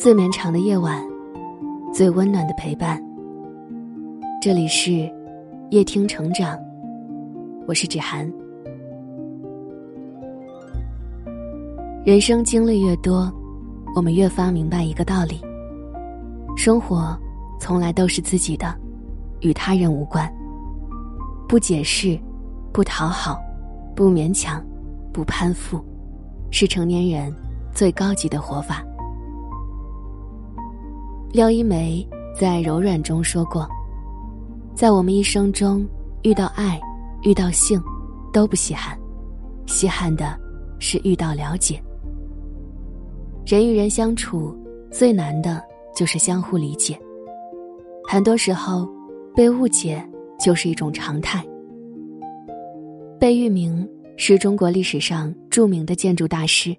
最绵长的夜晚，最温暖的陪伴。这里是夜听成长，我是芷涵。人生经历越多，我们越发明白一个道理：生活从来都是自己的，与他人无关。不解释，不讨好，不勉强，不攀附，是成年人最高级的活法。廖一梅在《柔软》中说过：“在我们一生中，遇到爱、遇到性，都不稀罕，稀罕的是遇到了解。人与人相处，最难的就是相互理解。很多时候，被误解就是一种常态。”贝聿铭是中国历史上著名的建筑大师。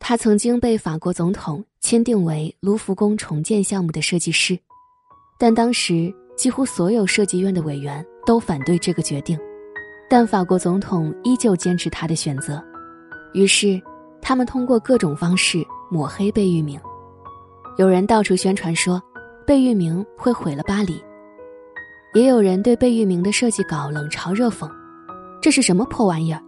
他曾经被法国总统签订为卢浮宫重建项目的设计师，但当时几乎所有设计院的委员都反对这个决定，但法国总统依旧坚持他的选择，于是他们通过各种方式抹黑贝聿铭。有人到处宣传说，贝聿铭会毁了巴黎，也有人对贝聿铭的设计稿冷嘲热讽，这是什么破玩意儿？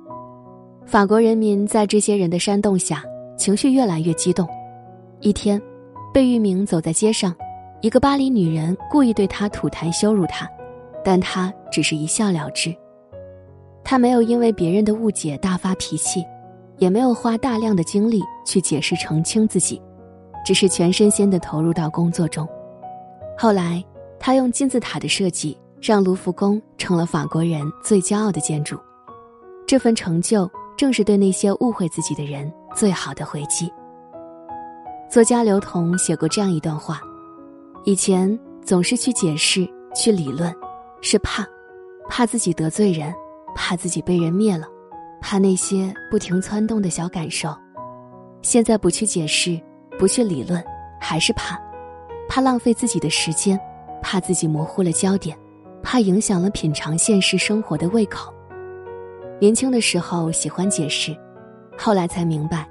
法国人民在这些人的煽动下。情绪越来越激动。一天，贝聿铭走在街上，一个巴黎女人故意对他吐痰羞辱他，但他只是一笑了之。他没有因为别人的误解大发脾气，也没有花大量的精力去解释澄清自己，只是全身心的投入到工作中。后来，他用金字塔的设计让卢浮宫成了法国人最骄傲的建筑。这份成就正是对那些误会自己的人。最好的回击。作家刘同写过这样一段话：以前总是去解释、去理论，是怕，怕自己得罪人，怕自己被人灭了，怕那些不停窜动的小感受。现在不去解释，不去理论，还是怕，怕浪费自己的时间，怕自己模糊了焦点，怕影响了品尝现实生活的胃口。年轻的时候喜欢解释。后来才明白，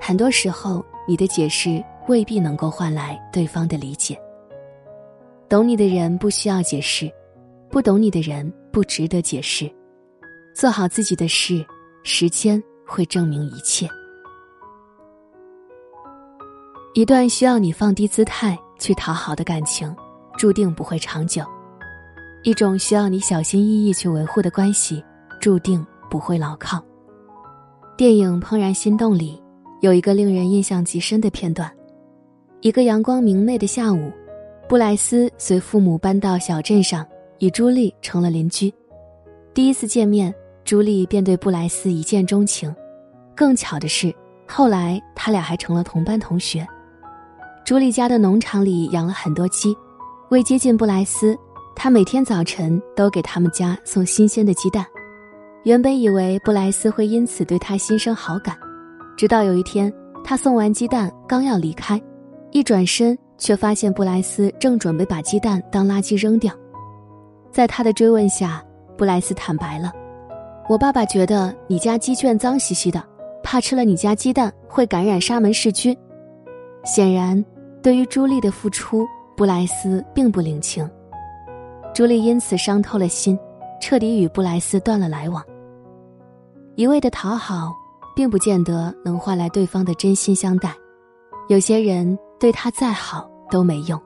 很多时候你的解释未必能够换来对方的理解。懂你的人不需要解释，不懂你的人不值得解释。做好自己的事，时间会证明一切。一段需要你放低姿态去讨好的感情，注定不会长久；一种需要你小心翼翼去维护的关系，注定不会牢靠。电影《怦然心动》里有一个令人印象极深的片段：一个阳光明媚的下午，布莱斯随父母搬到小镇上，与朱莉成了邻居。第一次见面，朱莉便对布莱斯一见钟情。更巧的是，后来他俩还成了同班同学。朱莉家的农场里养了很多鸡，为接近布莱斯，他每天早晨都给他们家送新鲜的鸡蛋。原本以为布莱斯会因此对他心生好感，直到有一天，他送完鸡蛋刚要离开，一转身却发现布莱斯正准备把鸡蛋当垃圾扔掉。在他的追问下，布莱斯坦白了：“我爸爸觉得你家鸡圈脏兮兮的，怕吃了你家鸡蛋会感染沙门氏菌。”显然，对于朱莉的付出，布莱斯并不领情。朱莉因此伤透了心，彻底与布莱斯断了来往。一味的讨好，并不见得能换来对方的真心相待。有些人对他再好都没用。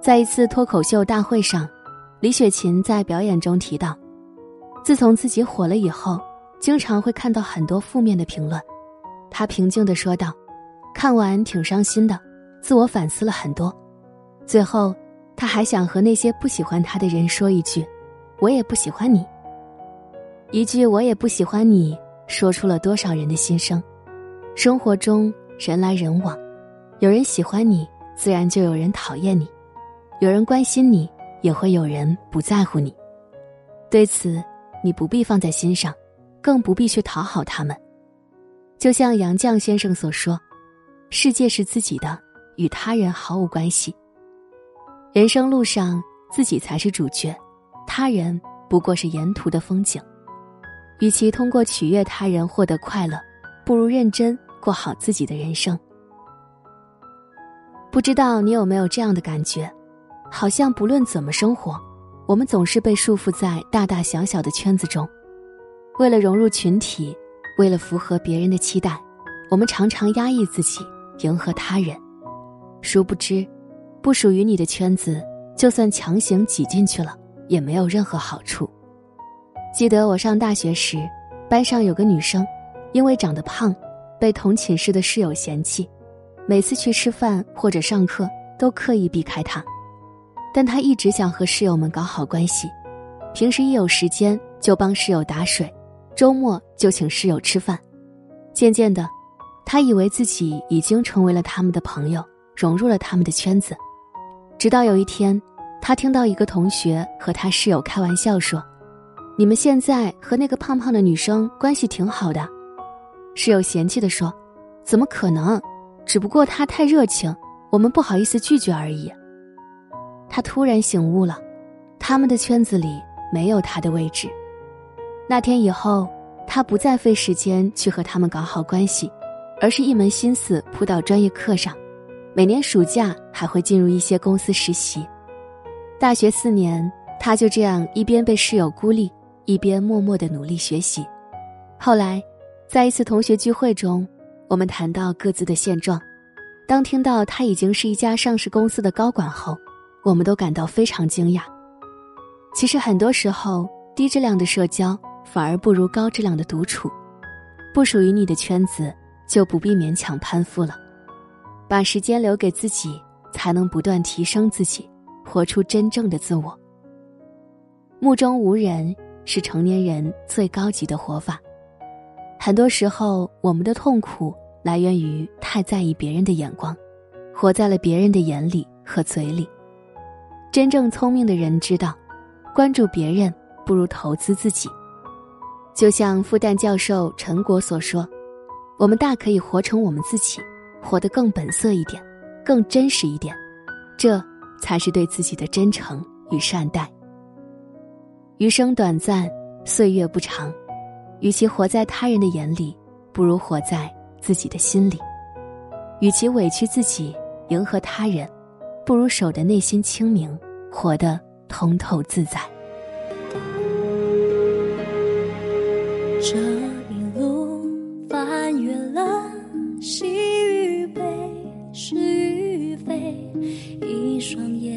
在一次脱口秀大会上，李雪琴在表演中提到，自从自己火了以后，经常会看到很多负面的评论。她平静的说道：“看完挺伤心的，自我反思了很多。最后，她还想和那些不喜欢她的人说一句：我也不喜欢你。”一句“我也不喜欢你”，说出了多少人的心声。生活中人来人往，有人喜欢你，自然就有人讨厌你；有人关心你，也会有人不在乎你。对此，你不必放在心上，更不必去讨好他们。就像杨绛先生所说：“世界是自己的，与他人毫无关系。人生路上，自己才是主角，他人不过是沿途的风景。”与其通过取悦他人获得快乐，不如认真过好自己的人生。不知道你有没有这样的感觉？好像不论怎么生活，我们总是被束缚在大大小小的圈子中。为了融入群体，为了符合别人的期待，我们常常压抑自己，迎合他人。殊不知，不属于你的圈子，就算强行挤进去了，也没有任何好处。记得我上大学时，班上有个女生，因为长得胖，被同寝室的室友嫌弃，每次去吃饭或者上课都刻意避开她。但她一直想和室友们搞好关系，平时一有时间就帮室友打水。周末就请室友吃饭，渐渐的，他以为自己已经成为了他们的朋友，融入了他们的圈子。直到有一天，他听到一个同学和他室友开玩笑说：“你们现在和那个胖胖的女生关系挺好的。”室友嫌弃的说：“怎么可能？只不过她太热情，我们不好意思拒绝而已。”他突然醒悟了，他们的圈子里没有他的位置。那天以后，他不再费时间去和他们搞好关系，而是一门心思扑到专业课上。每年暑假还会进入一些公司实习。大学四年，他就这样一边被室友孤立，一边默默的努力学习。后来，在一次同学聚会中，我们谈到各自的现状。当听到他已经是一家上市公司的高管后，我们都感到非常惊讶。其实很多时候，低质量的社交。反而不如高质量的独处，不属于你的圈子就不必勉强攀附了，把时间留给自己，才能不断提升自己，活出真正的自我。目中无人是成年人最高级的活法。很多时候，我们的痛苦来源于太在意别人的眼光，活在了别人的眼里和嘴里。真正聪明的人知道，关注别人不如投资自己。就像复旦教授陈果所说：“我们大可以活成我们自己，活得更本色一点，更真实一点，这才是对自己的真诚与善待。余生短暂，岁月不长，与其活在他人的眼里，不如活在自己的心里；与其委屈自己迎合他人，不如守得内心清明，活得通透自在。”这一路翻越了喜与悲，是与非，一双眼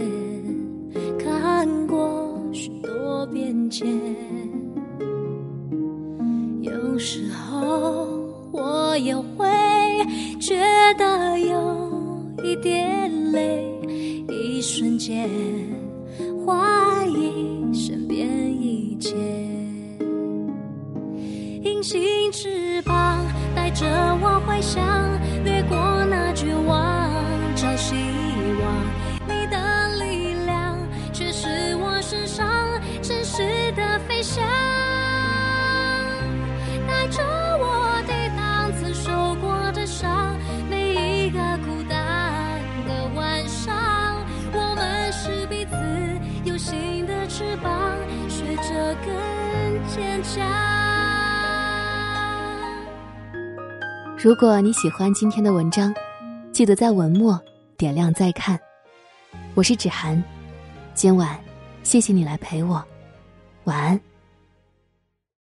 看过多变迁。有时候我也会觉得有一点累，一瞬间怀疑身边一切。隐形翅膀带着我回想，掠过的飞翔，带着我抵挡曾受过的伤。每一个孤单的晚上，我们是彼此有形的翅膀，学着更坚强。如果你喜欢今天的文章，记得在文末点亮再看。我是芷涵，今晚谢谢你来陪我，晚安。